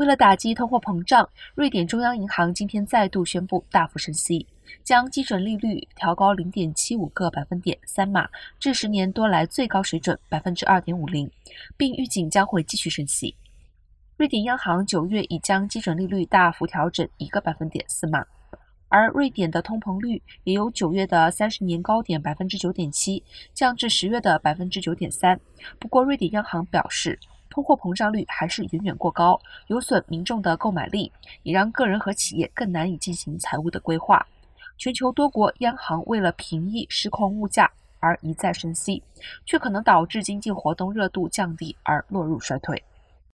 为了打击通货膨胀，瑞典中央银行今天再度宣布大幅升息，将基准利率调高零点七五个百分点三码至十年多来最高水准百分之二点五零，并预警将会继续升息。瑞典央行九月已将基准利率大幅调整一个百分点四码，而瑞典的通膨率也由九月的三十年高点百分之九点七降至十月的百分之九点三。不过，瑞典央行表示。通货膨胀率还是远远过高，有损民众的购买力，也让个人和企业更难以进行财务的规划。全球多国央行为了平抑失控物价而一再升息，却可能导致经济活动热度降低而落入衰退。